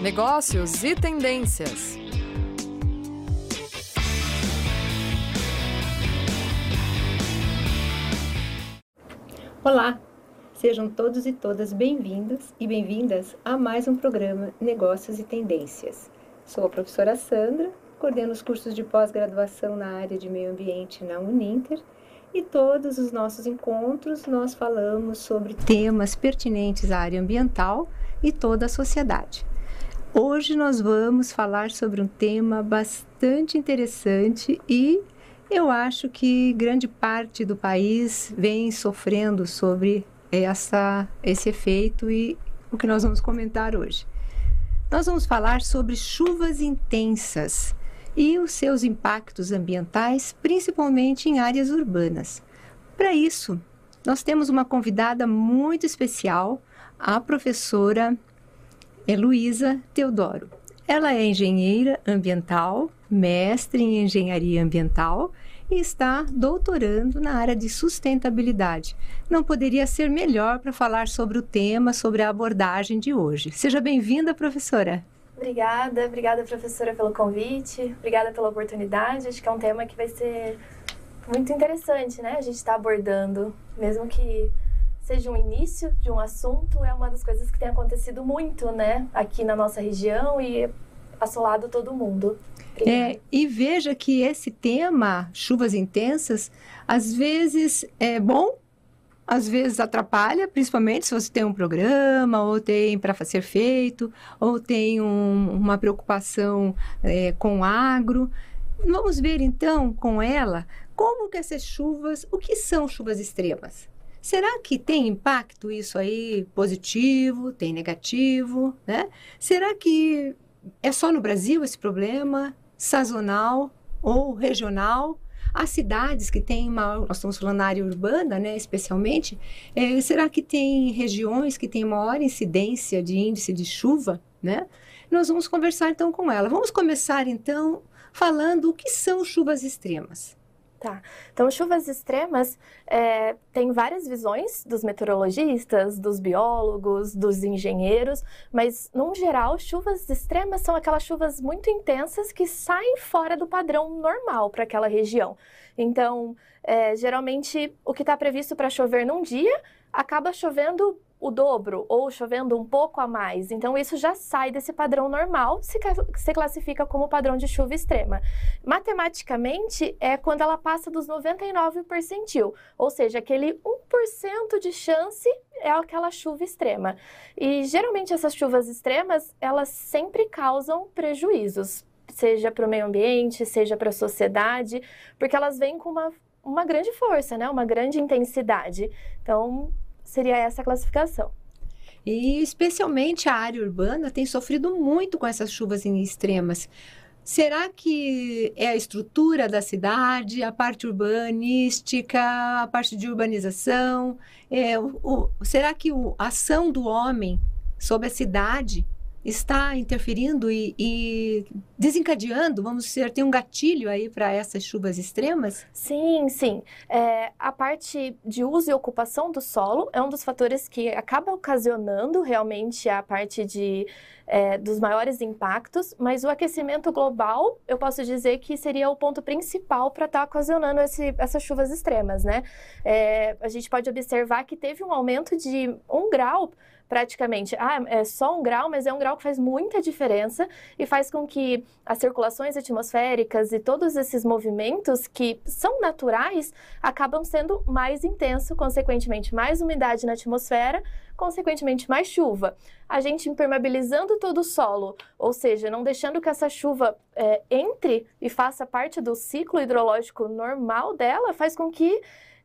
negócios e tendências. Olá, sejam todos e todas bem-vindos e bem-vindas a mais um programa Negócios e Tendências. Sou a professora Sandra, coordeno os cursos de pós-graduação na área de meio ambiente na Uninter e todos os nossos encontros nós falamos sobre temas pertinentes à área ambiental e toda a sociedade. Hoje nós vamos falar sobre um tema bastante interessante e eu acho que grande parte do país vem sofrendo sobre essa, esse efeito e o que nós vamos comentar hoje. Nós vamos falar sobre chuvas intensas e os seus impactos ambientais, principalmente em áreas urbanas. Para isso, nós temos uma convidada muito especial, a professora Heloísa Teodoro. Ela é engenheira ambiental, mestre em engenharia ambiental e está doutorando na área de sustentabilidade. Não poderia ser melhor para falar sobre o tema, sobre a abordagem de hoje. Seja bem-vinda, professora. Obrigada, obrigada professora pelo convite, obrigada pela oportunidade. Acho que é um tema que vai ser muito interessante, né? A gente está abordando, mesmo que seja um início de um assunto, é uma das coisas que tem acontecido muito, né? Aqui na nossa região e assolado todo mundo. É, e veja que esse tema, chuvas intensas, às vezes é bom às vezes atrapalha, principalmente se você tem um programa, ou tem para ser feito, ou tem um, uma preocupação é, com agro. Vamos ver então com ela como que essas chuvas, o que são chuvas extremas? Será que tem impacto isso aí positivo, tem negativo, né? Será que é só no Brasil esse problema, sazonal ou regional? As cidades que têm uma, nós estamos falando na área urbana, né, especialmente, é, será que tem regiões que têm maior incidência de índice de chuva, né? Nós vamos conversar então com ela. Vamos começar então falando o que são chuvas extremas. Tá. Então, chuvas extremas é, tem várias visões dos meteorologistas, dos biólogos, dos engenheiros, mas, num geral, chuvas extremas são aquelas chuvas muito intensas que saem fora do padrão normal para aquela região. Então, é, geralmente, o que está previsto para chover num dia acaba chovendo o dobro ou chovendo um pouco a mais. Então, isso já sai desse padrão normal, se, classifica como padrão de chuva extrema. Matematicamente, é quando ela passa dos 99 percentil, ou seja, aquele 1% de chance é aquela chuva extrema. E geralmente essas chuvas extremas, elas sempre causam prejuízos, seja para o meio ambiente, seja para a sociedade, porque elas vêm com uma, uma grande força, né? uma grande intensidade. Então, seria essa a classificação. E especialmente a área urbana tem sofrido muito com essas chuvas extremas. Será que é a estrutura da cidade, a parte urbanística, a parte de urbanização? É, o, o, será que a ação do homem sobre a cidade está interferindo e, e, desencadeando, vamos dizer, tem um gatilho aí para essas chuvas extremas? Sim, sim. É, a parte de uso e ocupação do solo é um dos fatores que acaba ocasionando realmente a parte de é, dos maiores impactos, mas o aquecimento global, eu posso dizer que seria o ponto principal para estar tá ocasionando esse, essas chuvas extremas, né? É, a gente pode observar que teve um aumento de um grau praticamente, ah, é só um grau, mas é um grau que faz muita diferença e faz com que as circulações atmosféricas e todos esses movimentos que são naturais acabam sendo mais intensos, consequentemente mais umidade na atmosfera, consequentemente mais chuva. A gente impermeabilizando todo o solo, ou seja, não deixando que essa chuva é, entre e faça parte do ciclo hidrológico normal dela, faz com que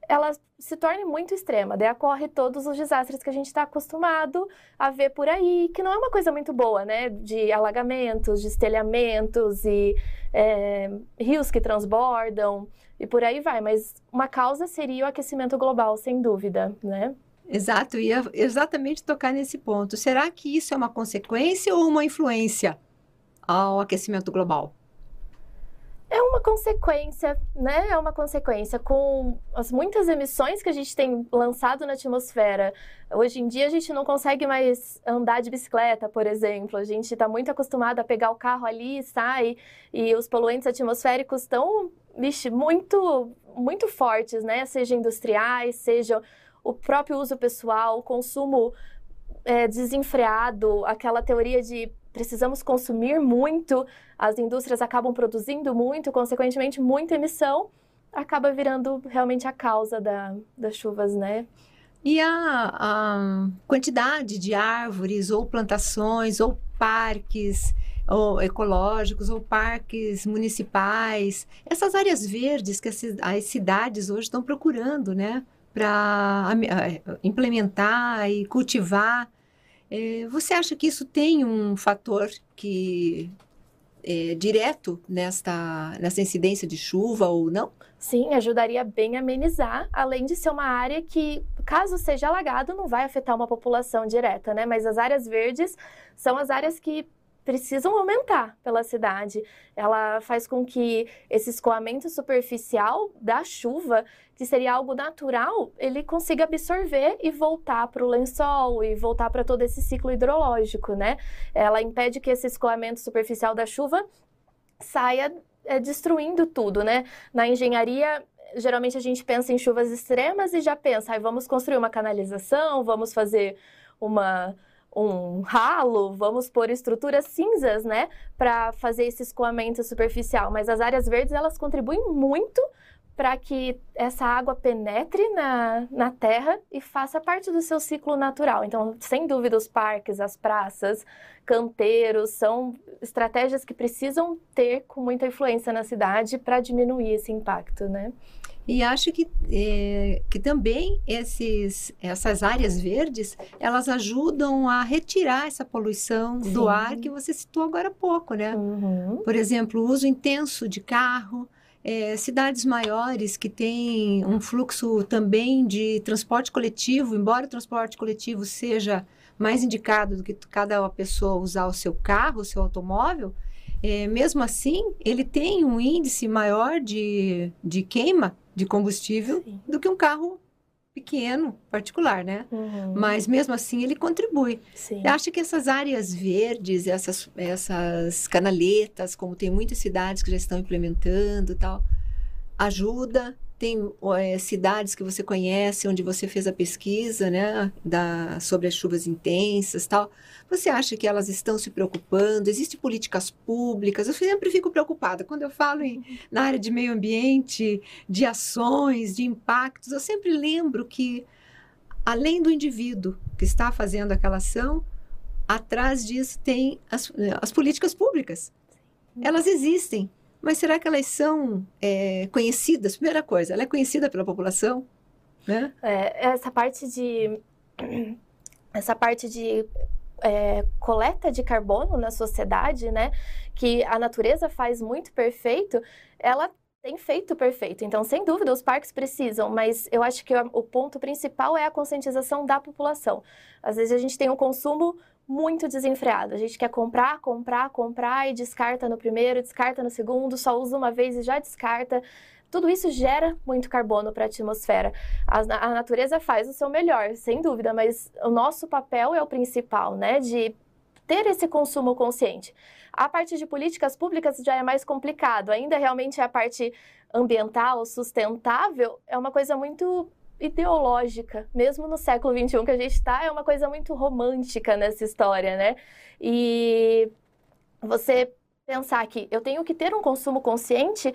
ela se torne muito extrema. Daí ocorre todos os desastres que a gente está acostumado a ver por aí, que não é uma coisa muito boa, né? De alagamentos, de estelhamentos e é, rios que transbordam e por aí vai. Mas uma causa seria o aquecimento global, sem dúvida, né? Exato, ia exatamente tocar nesse ponto. Será que isso é uma consequência ou uma influência ao aquecimento global? É uma consequência, né? É uma consequência. Com as muitas emissões que a gente tem lançado na atmosfera, hoje em dia a gente não consegue mais andar de bicicleta, por exemplo. A gente está muito acostumado a pegar o carro ali e sai, e os poluentes atmosféricos estão, vixe, muito, muito fortes, né? Seja industriais, seja o próprio uso pessoal, o consumo é, desenfreado, aquela teoria de precisamos consumir muito, as indústrias acabam produzindo muito, consequentemente, muita emissão, acaba virando realmente a causa da, das chuvas, né? E a, a quantidade de árvores ou plantações ou parques ou ecológicos ou parques municipais, essas áreas verdes que as cidades hoje estão procurando, né, para implementar e cultivar é, você acha que isso tem um fator que é, direto nesta, nessa incidência de chuva ou não? Sim, ajudaria bem a amenizar, além de ser uma área que, caso seja alagado, não vai afetar uma população direta, né? Mas as áreas verdes são as áreas que precisam aumentar pela cidade. Ela faz com que esse escoamento superficial da chuva, que seria algo natural, ele consiga absorver e voltar para o lençol e voltar para todo esse ciclo hidrológico, né? Ela impede que esse escoamento superficial da chuva saia é, destruindo tudo, né? Na engenharia, geralmente a gente pensa em chuvas extremas e já pensa, ah, vamos construir uma canalização, vamos fazer uma um ralo, vamos pôr estruturas cinzas, né, para fazer esse escoamento superficial. Mas as áreas verdes elas contribuem muito para que essa água penetre na, na terra e faça parte do seu ciclo natural. Então, sem dúvida, os parques, as praças, canteiros são estratégias que precisam ter com muita influência na cidade para diminuir esse impacto, né? E acho que, é, que também esses, essas áreas verdes, elas ajudam a retirar essa poluição Sim. do ar que você citou agora há pouco, né? Uhum. Por exemplo, o uso intenso de carro, é, cidades maiores que têm um fluxo também de transporte coletivo, embora o transporte coletivo seja mais indicado do que cada pessoa usar o seu carro, o seu automóvel, é, mesmo assim, ele tem um índice maior de, de queima de combustível Sim. do que um carro pequeno, particular, né? Uhum. Mas mesmo assim ele contribui. Sim. Eu acho que essas áreas verdes, essas, essas canaletas, como tem muitas cidades que já estão implementando tal, ajuda tem é, cidades que você conhece, onde você fez a pesquisa, né, da, sobre as chuvas intensas tal. Você acha que elas estão se preocupando? Existem políticas públicas? Eu sempre fico preocupada. Quando eu falo em, na área de meio ambiente, de ações, de impactos, eu sempre lembro que, além do indivíduo que está fazendo aquela ação, atrás disso tem as, as políticas públicas. Elas existem. Mas será que elas são é, conhecidas? Primeira coisa, ela é conhecida pela população? Né? É, essa parte de essa parte de é, coleta de carbono na sociedade, né, que a natureza faz muito perfeito, ela tem feito perfeito. Então, sem dúvida, os parques precisam, mas eu acho que o ponto principal é a conscientização da população. Às vezes a gente tem um consumo muito desenfreado. A gente quer comprar, comprar, comprar e descarta no primeiro, descarta no segundo, só usa uma vez e já descarta. Tudo isso gera muito carbono para a atmosfera. A, natureza faz o seu melhor, sem dúvida, mas o nosso papel é o principal, né? De ter esse consumo consciente. A parte de políticas públicas já é mais complicado. Ainda realmente a parte ambiental, sustentável, é uma coisa muito ideológica, mesmo no século XXI que a gente está, é uma coisa muito romântica nessa história, né? E você pensar que eu tenho que ter um consumo consciente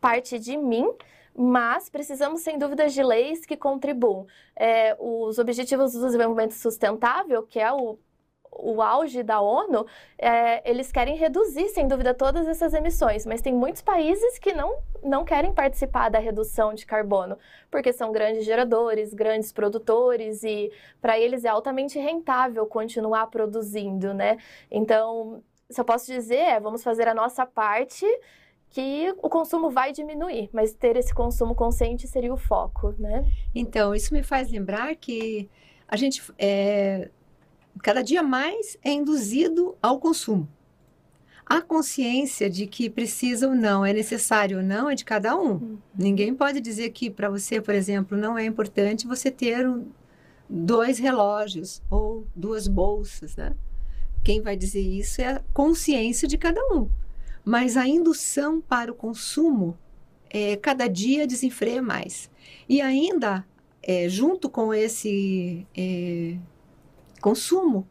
parte de mim, mas precisamos, sem dúvidas, de leis que contribuam. É, os Objetivos do Desenvolvimento Sustentável, que é o o auge da ONU, é, eles querem reduzir, sem dúvida, todas essas emissões, mas tem muitos países que não, não querem participar da redução de carbono, porque são grandes geradores, grandes produtores e para eles é altamente rentável continuar produzindo, né? Então, eu posso dizer, é, vamos fazer a nossa parte que o consumo vai diminuir, mas ter esse consumo consciente seria o foco, né? Então, isso me faz lembrar que a gente é, cada dia mais é induzido ao consumo. A consciência de que precisa ou não, é necessário ou não, é de cada um. Uhum. Ninguém pode dizer que para você, por exemplo, não é importante você ter um, dois relógios ou duas bolsas, né? Quem vai dizer isso é a consciência de cada um. Mas a indução para o consumo, é, cada dia desenfreia mais. E ainda, é, junto com esse é, consumo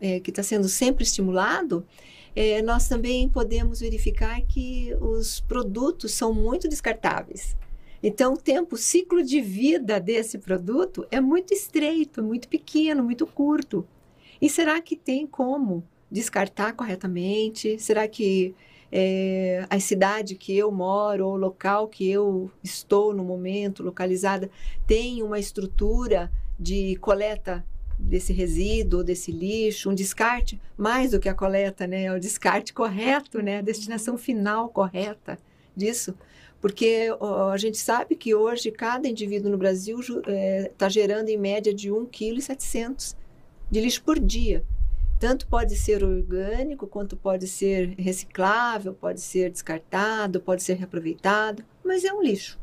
é, que está sendo sempre estimulado, é, nós também podemos verificar que os produtos são muito descartáveis. Então, o tempo, o ciclo de vida desse produto é muito estreito, muito pequeno, muito curto. E será que tem como descartar corretamente? Será que é, a cidade que eu moro ou o local que eu estou no momento, localizada, tem uma estrutura de coleta desse resíduo, desse lixo, um descarte, mais do que a coleta, né? É o descarte correto, né? A destinação final correta disso. Porque ó, a gente sabe que hoje cada indivíduo no Brasil está é, tá gerando em média de 1,7 kg de lixo por dia. Tanto pode ser orgânico, quanto pode ser reciclável, pode ser descartado, pode ser reaproveitado, mas é um lixo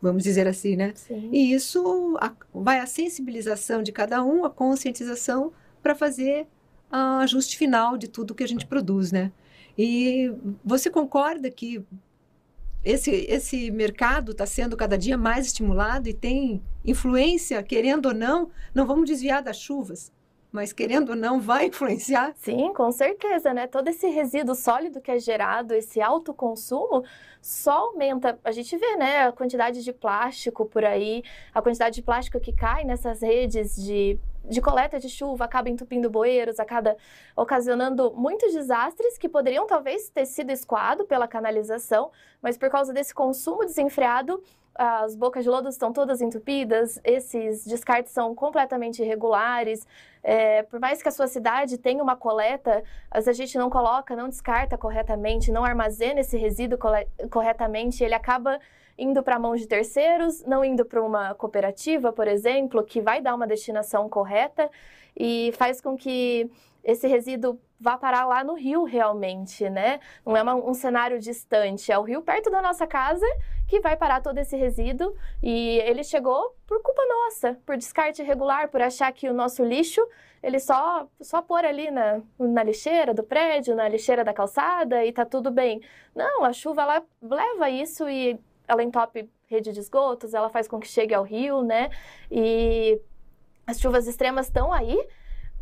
vamos dizer assim, né? Sim. E isso a, vai a sensibilização de cada um, a conscientização para fazer o ajuste final de tudo que a gente produz, né? E você concorda que esse, esse mercado está sendo cada dia mais estimulado e tem influência, querendo ou não, não vamos desviar das chuvas, mas querendo ou não, vai influenciar? Sim, com certeza, né? Todo esse resíduo sólido que é gerado, esse alto consumo, só aumenta. A gente vê, né, a quantidade de plástico por aí, a quantidade de plástico que cai nessas redes de, de coleta de chuva, acaba entupindo bueiros, acaba ocasionando muitos desastres que poderiam talvez ter sido escoados pela canalização, mas por causa desse consumo desenfreado, as bocas de lodo estão todas entupidas, esses descartes são completamente irregulares. É, por mais que a sua cidade tenha uma coleta, a gente não coloca, não descarta corretamente, não armazena esse resíduo corretamente, ele acaba indo para mãos de terceiros, não indo para uma cooperativa, por exemplo, que vai dar uma destinação correta e faz com que esse resíduo vá parar lá no rio realmente, né? Não é uma, um cenário distante, é o rio perto da nossa casa que vai parar todo esse resíduo e ele chegou por culpa nossa, por descarte irregular, por achar que o nosso lixo ele só só pôr ali na, na lixeira do prédio, na lixeira da calçada e tá tudo bem. Não, a chuva ela leva isso e ela entope rede de esgotos, ela faz com que chegue ao rio, né? E as chuvas extremas estão aí,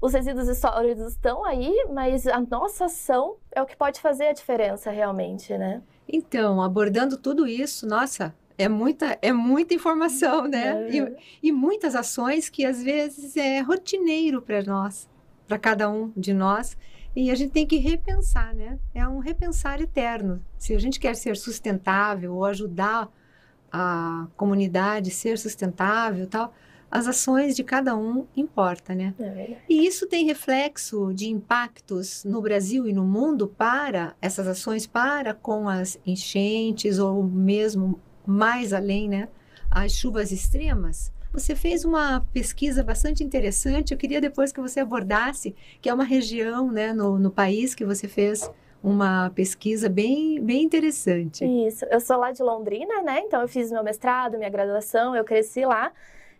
os resíduos sólidos estão aí, mas a nossa ação é o que pode fazer a diferença realmente, né? Então, abordando tudo isso, nossa, é muita, é muita informação, né? É. E, e muitas ações que às vezes é rotineiro para nós, para cada um de nós. E a gente tem que repensar, né? É um repensar eterno. Se a gente quer ser sustentável ou ajudar a comunidade a ser sustentável, tal, as ações de cada um importa, né? É e isso tem reflexo de impactos no Brasil e no mundo para essas ações para com as enchentes ou mesmo mais além, né? As chuvas extremas. Você fez uma pesquisa bastante interessante. Eu queria depois que você abordasse, que é uma região, né, no, no país que você fez uma pesquisa bem, bem interessante. Isso. Eu sou lá de Londrina, né? Então eu fiz meu mestrado, minha graduação, eu cresci lá.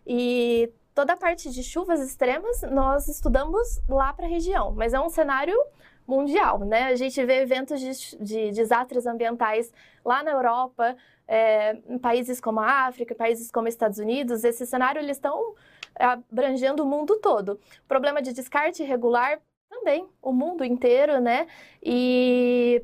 E toda a parte de chuvas extremas nós estudamos lá para a região, mas é um cenário mundial, né? A gente vê eventos de, de desastres ambientais lá na Europa, é, em países como a África, países como Estados Unidos. Esse cenário eles estão abrangendo o mundo todo. Problema de descarte irregular também, o mundo inteiro, né? E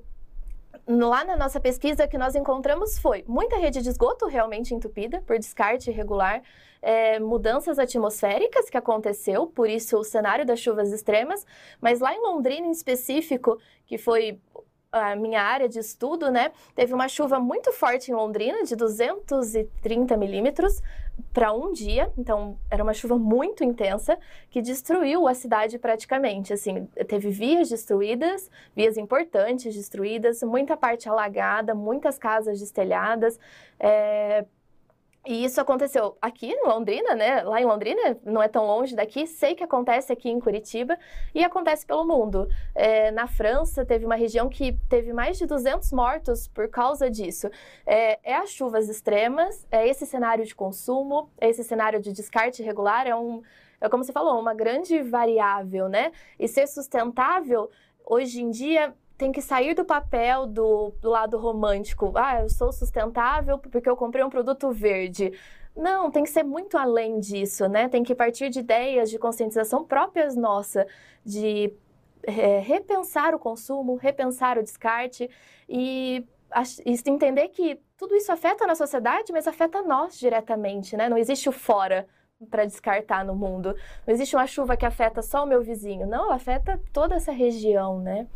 lá na nossa pesquisa que nós encontramos foi muita rede de esgoto realmente entupida por descarte irregular, é, mudanças atmosféricas que aconteceu, por isso o cenário das chuvas extremas, mas lá em Londrina em específico, que foi a minha área de estudo, né, teve uma chuva muito forte em Londrina, de 230 milímetros para um dia, então era uma chuva muito intensa que destruiu a cidade praticamente. Assim, teve vias destruídas, vias importantes destruídas, muita parte alagada, muitas casas destelhadas. É E isso aconteceu aqui em Londrina, né? Lá em Londrina, não é tão longe daqui. Sei que acontece aqui em Curitiba e acontece pelo mundo. É, na França, teve uma região que teve mais de 200 mortos por causa disso. É, é as chuvas extremas, é esse cenário de consumo, é esse cenário de descarte irregular, é um, é como você falou, uma grande variável, né? E ser sustentável, hoje em dia, tem que sair do papel do, do lado romântico. Ah, eu sou sustentável porque eu comprei um produto verde. Não, tem que ser muito além disso, né? Tem que partir de ideias de conscientização próprias nossa, de é, repensar o consumo, repensar o descarte e, e entender que tudo isso afeta na sociedade, mas afeta nós diretamente, né? Não existe o fora para descartar no mundo. Não existe uma chuva que afeta só o meu vizinho. Não, afeta toda essa região, né?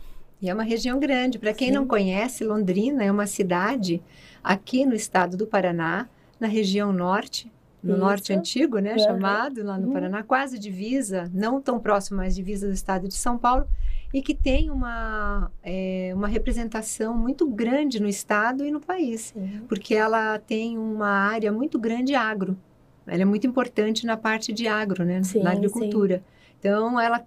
E é uma região grande. Para quem Sim. não conhece, Londrina é uma cidade aqui no estado do Paraná, na região norte, no Isso. norte antigo, né, uhum. chamado lá no uhum. Paraná, quase divisa, não tão próximo, mas divisa do estado de São Paulo, e que tem uma, é, uma representação muito grande no estado e no país, Sim. porque ela tem uma área muito grande agro. Ela é muito importante na parte de agro, né, sim, na agricultura. Sim. Então, ela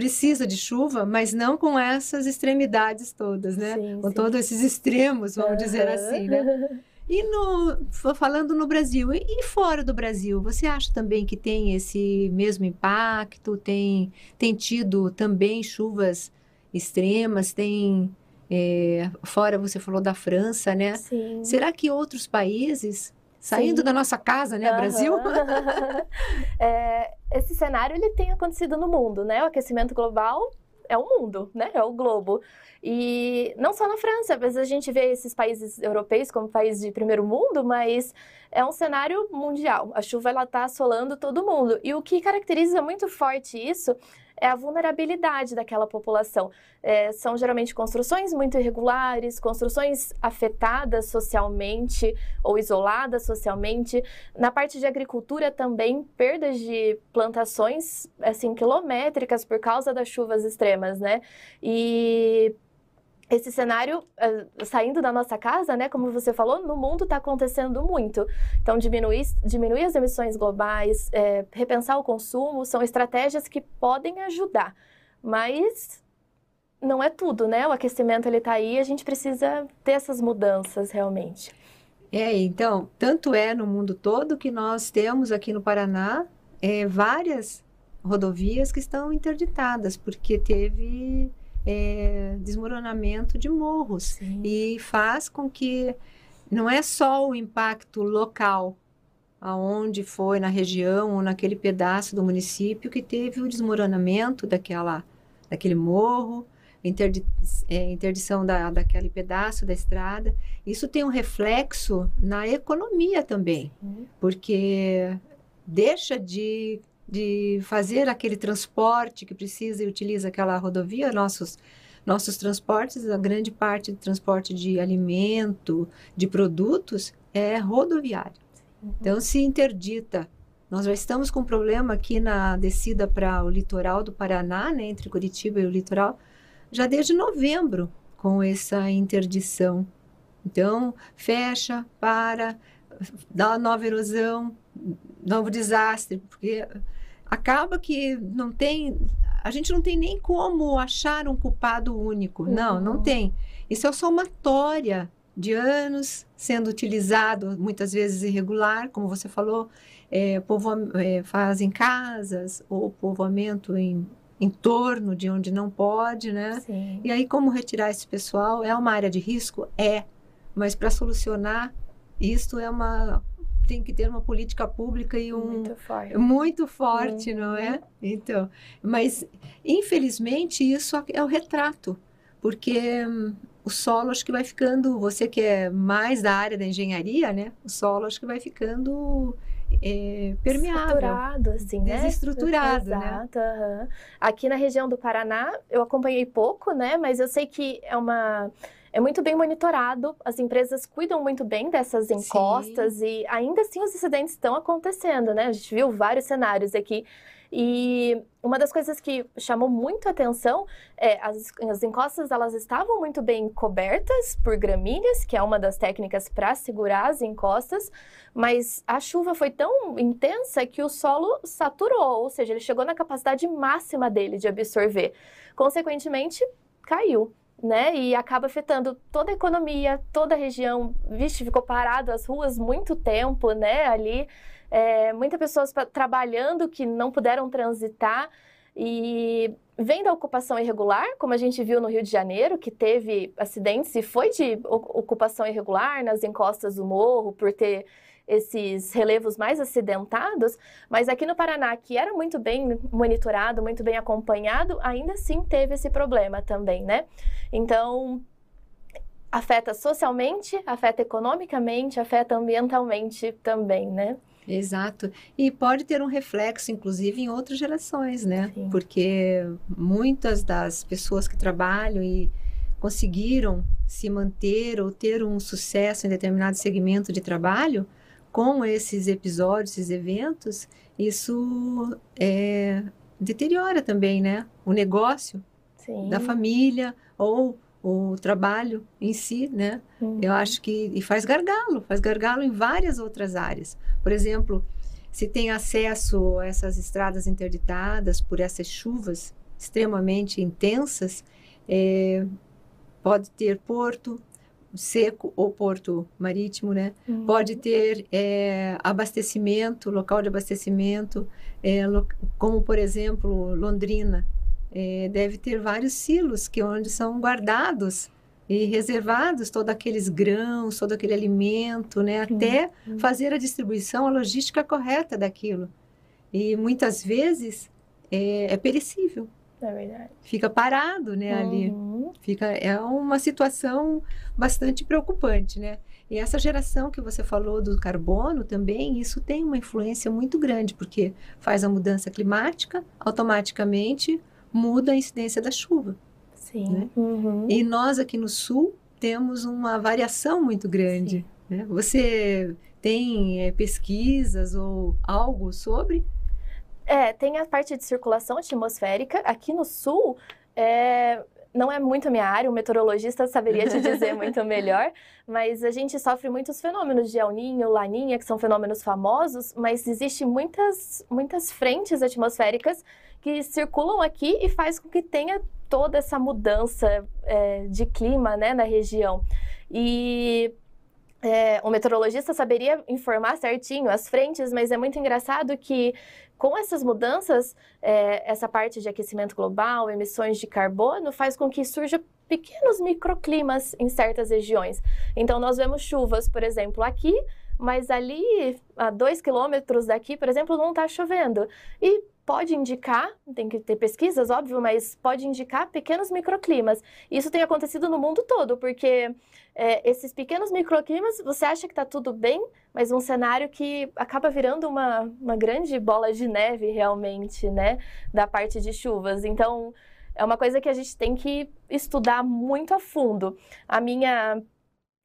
precisa de chuva, mas não com essas extremidades todas, né? Sim, com sim. todos esses extremos, vamos uhum. dizer assim, né? E no, falando no Brasil e fora do Brasil, você acha também que tem esse mesmo impacto? Tem, tem tido também chuvas extremas? Tem é, fora você falou da França, né? Sim. Será que outros países saindo Sim. da nossa casa, né, uhum. Brasil? é, esse cenário ele tem acontecido no mundo, né? O aquecimento global é o mundo, né? É o globo. E não só na França, às vezes a gente vê esses países europeus como países de primeiro mundo, mas é um cenário mundial. A chuva ela está assolando todo mundo. E o que caracteriza muito forte isso é a vulnerabilidade daquela população. É, são geralmente construções muito irregulares, construções afetadas socialmente ou isoladas socialmente. Na parte de agricultura também, perdas de plantações assim quilométricas por causa das chuvas extremas, né? E esse cenário uh, saindo da nossa casa, né, como você falou, no mundo está acontecendo muito. Então, diminuir, diminuir as emissões globais, é, repensar o consumo, são estratégias que podem ajudar, mas não é tudo, né? O aquecimento ele está aí, a gente precisa ter essas mudanças realmente. É, então, tanto é no mundo todo que nós temos aqui no Paraná é, várias rodovias que estão interditadas, porque teve é, desmoronamento de morros Sim. e faz com que não é só o impacto local aonde foi na região ou naquele pedaço do município que teve o desmoronamento daquela daquele morro interdi, é, interdição da, daquele pedaço da estrada isso tem um reflexo na economia também Sim. porque deixa de de fazer aquele transporte que precisa e utiliza aquela rodovia, nossos nossos transportes, a grande parte do transporte de alimento, de produtos é rodoviário. Uhum. Então se interdita. Nós já estamos com um problema aqui na descida para o litoral do Paraná, né, entre Curitiba e o litoral, já desde novembro com essa interdição. Então, fecha, para, dá nova erosão, novo desastre, porque acaba que não tem. A gente não tem nem como achar um culpado único. Uhum. Não, não tem. Isso é somatória de anos sendo utilizado, muitas vezes irregular, como você falou, é, povo, é, fazem casas ou povoamento em, em torno de onde não pode, né? Sim. E aí, como retirar esse pessoal? É uma área de risco? É. Mas para solucionar, isto é uma tem que ter uma política pública e um muito forte, muito forte uhum. não é? Então, mas infelizmente isso é o retrato, porque hum, o solo acho que vai ficando, você que é mais da área da engenharia, né? O solo acho que vai ficando é, permeável. Estruturado, assim, né? Desestruturado, né? Exato, né? Uhum. Aqui na região do Paraná, eu acompanhei pouco, né? Mas eu sei que é uma é muito bem monitorado, as empresas cuidam muito bem dessas encostas Sim. e ainda assim os incidentes estão acontecendo, né? A gente viu vários cenários aqui E uma das coisas que chamou muito atenção é as, as encostas elas estavam muito bem cobertas por gramíneas, que é uma das técnicas para segurar as encostas, mas a chuva foi tão intensa que o solo saturou, ou seja, ele chegou na capacidade máxima dele de absorver. Consequentemente, caiu. Né? E acaba afetando toda a economia, toda a região. Vixe, ficou parado as ruas muito tempo, né? Ali é, muitas pessoas trabalhando que não puderam transitar e vem da ocupação irregular, como a gente viu no Rio de Janeiro, que teve acidentes e foi de ocupação irregular nas encostas do morro, por ter esses relevos mais acidentados, mas aqui no Paraná, que era muito bem monitorado, muito bem acompanhado, ainda assim teve esse problema também, né? Então, afeta socialmente, afeta economicamente, afeta ambientalmente também, né? Exato. E pode ter um reflexo, inclusive, em outras gerações, né? Sim. Porque muitas das pessoas que trabalham e conseguiram se manter ou ter um sucesso em determinado segmento de trabalho, com esses episódios, esses eventos, isso é, deteriora também, né? O negócio Sim. da família ou o trabalho em si, né? Uhum. Eu acho que e faz gargalo, faz gargalo em várias outras áreas. Por exemplo, se tem acesso a essas estradas interditadas por essas chuvas extremamente intensas, é, pode ter porto seco ou porto marítimo, né? Uhum. Pode ter é, abastecimento, local de abastecimento, é, lo, como por exemplo Londrina, é, deve ter vários silos que onde são guardados e reservados todos aqueles grãos, todo aquele alimento, né, até uhum. fazer a distribuição, a logística correta daquilo. E muitas vezes é, é perecível. É verdade. Fica parado, né, uhum. ali. Fica é uma situação bastante preocupante, né? E essa geração que você falou do carbono também, isso tem uma influência muito grande, porque faz a mudança climática, automaticamente muda a incidência da chuva. Sim. Né? Uhum. E nós aqui no sul temos uma variação muito grande. Né? Você tem é, pesquisas ou algo sobre? É, tem a parte de circulação atmosférica. Aqui no sul, é, não é muito a minha área, o meteorologista saberia te dizer muito melhor, mas a gente sofre muitos fenômenos de El Niño, Laninha, que são fenômenos famosos, mas existem muitas, muitas frentes atmosféricas que circulam aqui e faz com que tenha toda essa mudança é, de clima né, na região. E é, o meteorologista saberia informar certinho as frentes, mas é muito engraçado que com essas mudanças, é, essa parte de aquecimento global, emissões de carbono, faz com que surja pequenos microclimas em certas regiões. Então, nós vemos chuvas, por exemplo, aqui, mas ali, a dois quilômetros daqui, por exemplo, não está chovendo. E pode indicar, tem que ter pesquisas, óbvio, mas pode indicar pequenos microclimas. Isso tem acontecido no mundo todo, porque é, esses pequenos microclimas, você acha que está tudo bem, mas um cenário que acaba virando uma, uma grande bola de neve realmente, né, da parte de chuvas. Então, é uma coisa que a gente tem que estudar muito a fundo. A minha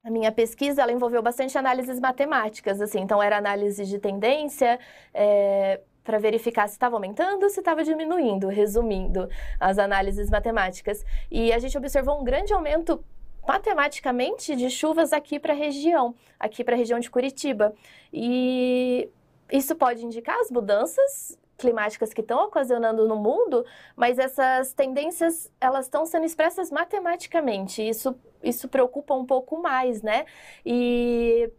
a minha pesquisa ela envolveu bastante análises matemáticas, assim, então era análise de tendência, é, para verificar se estava aumentando ou se estava diminuindo, resumindo as análises matemáticas. E a gente observou um grande aumento matematicamente de chuvas aqui para a região, aqui para a região de Curitiba. E isso pode indicar as mudanças climáticas que estão ocasionando no mundo, mas essas tendências elas estão sendo expressas matematicamente. Isso isso preocupa um pouco mais, né? E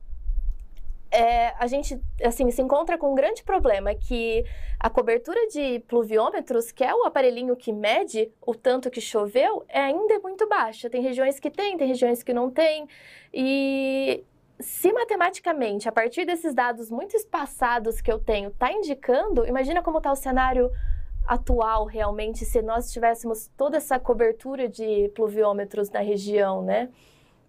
é, a gente assim se encontra com um grande problema que a cobertura de pluviômetros, que é o aparelhinho que mede o tanto que choveu, é ainda muito baixa. Tem regiões que tem, tem regiões que não tem. E se matematicamente, a partir desses dados muito espaçados que eu tenho, está indicando, imagina como está o cenário atual realmente se nós tivéssemos toda essa cobertura de pluviômetros na região, né?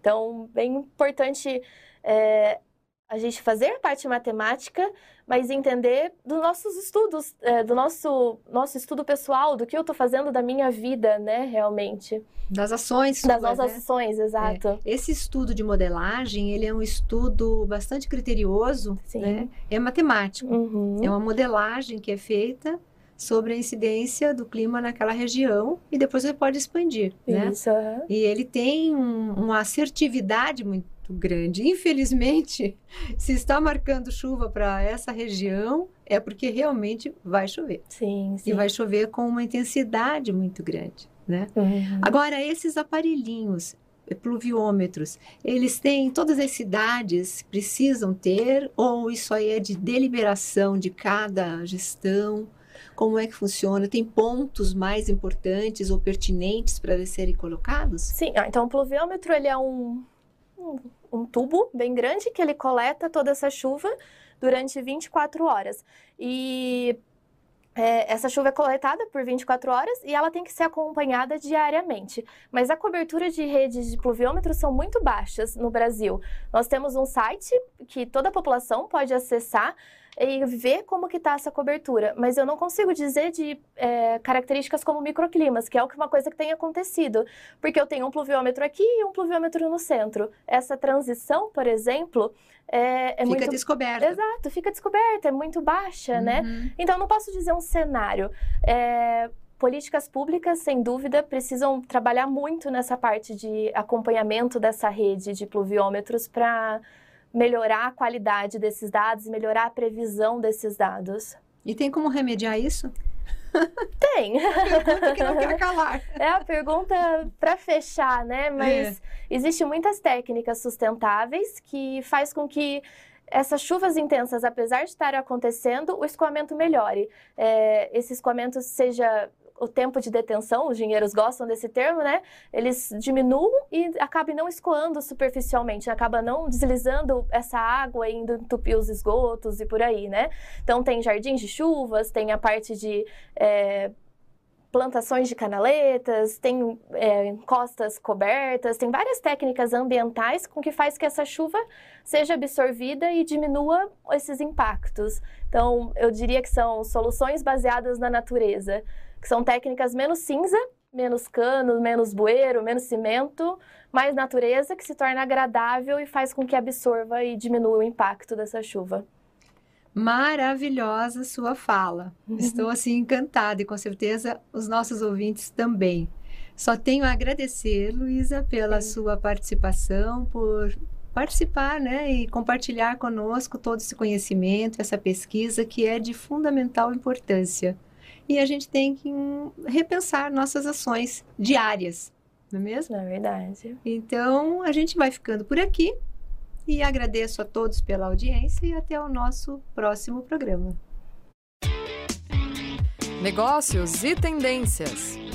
Então, bem importante é, a gente fazer a parte matemática, mas entender dos nossos estudos, é, do nosso, nosso estudo pessoal, do que eu estou fazendo da minha vida, né, realmente. Das ações. Das nossas né? ações, exato. É. Esse estudo de modelagem, ele é um estudo bastante criterioso, Sim. né? É matemático. Uhum. É uma modelagem que é feita sobre a incidência do clima naquela região e depois você pode expandir, né? Isso. aham. E ele tem um- uma assertividade muito grande. Infelizmente, se está marcando chuva para essa região, é porque realmente vai chover. Sim, sim. E vai chover com uma intensidade muito grande, né? Uhum. Agora, esses aparelhinhos, eh, pluviômetros, eles têm, todas as cidades precisam ter, ou isso aí é de deliberação de cada gestão? Como é que funciona? Tem pontos mais importantes ou pertinentes para serem colocados? Sim, ah, então o pluviômetro ele é um, um, tubo bem grande que ele coleta toda essa chuva durante 24 horas. E é, essa chuva é coletada por 24 horas e ela tem que ser acompanhada diariamente. Mas a cobertura de redes de pluviômetros são muito baixas no Brasil. Nós temos um site que toda a população pode acessar e ver como que está essa cobertura. Mas eu não consigo dizer de é, características como microclimas, que é uma coisa que tem acontecido. Porque eu tenho um pluviômetro aqui e um pluviômetro no centro. Essa transição, por exemplo, é, é Fica muito... descoberta. Exato, fica descoberta, é muito baixa, né? Uhum. Então, eu não posso dizer um cenário. É, políticas públicas, sem dúvida, precisam trabalhar muito nessa parte de acompanhamento dessa rede de pluviômetros para melhorar a qualidade desses dados e melhorar a previsão desses dados. E tem como remediar isso? Tem. Pergunta que não quer calar. É a pergunta para fechar, né? Mas existem muitas técnicas sustentáveis que faz com que essas chuvas intensas, apesar de estarem acontecendo, o escoamento melhore. É, esse escoamento seja o tempo de detenção, os engenheiros gostam desse termo, né? Eles diminuam e acabam não escoando superficialmente, acaba não deslizando essa água indo entupir os esgotos e por aí, né? Então tem jardins de chuvas, tem a parte de é, plantações de canaletas, tem é, encostas cobertas, tem várias técnicas ambientais com que faz que essa chuva seja absorvida e diminua esses impactos. Então, eu diria que são soluções baseadas na natureza, que são técnicas menos cinza, menos cano, menos bueiro, menos cimento, mais natureza, que se torna agradável e faz com que absorva e diminua o impacto dessa chuva. Maravilhosa sua fala. Estou assim encantada e com certeza os nossos ouvintes também. Só tenho a agradecer, Luísa, pela Sim. sua participação, por participar, né, e compartilhar conosco todo esse conhecimento, essa pesquisa que é de fundamental importância. E a gente tem que hum, repensar nossas ações diárias, não é mesmo? Na verdade. Então, a gente vai ficando por aqui e agradeço a todos pela audiência e até o nosso próximo programa. Negócios e tendências.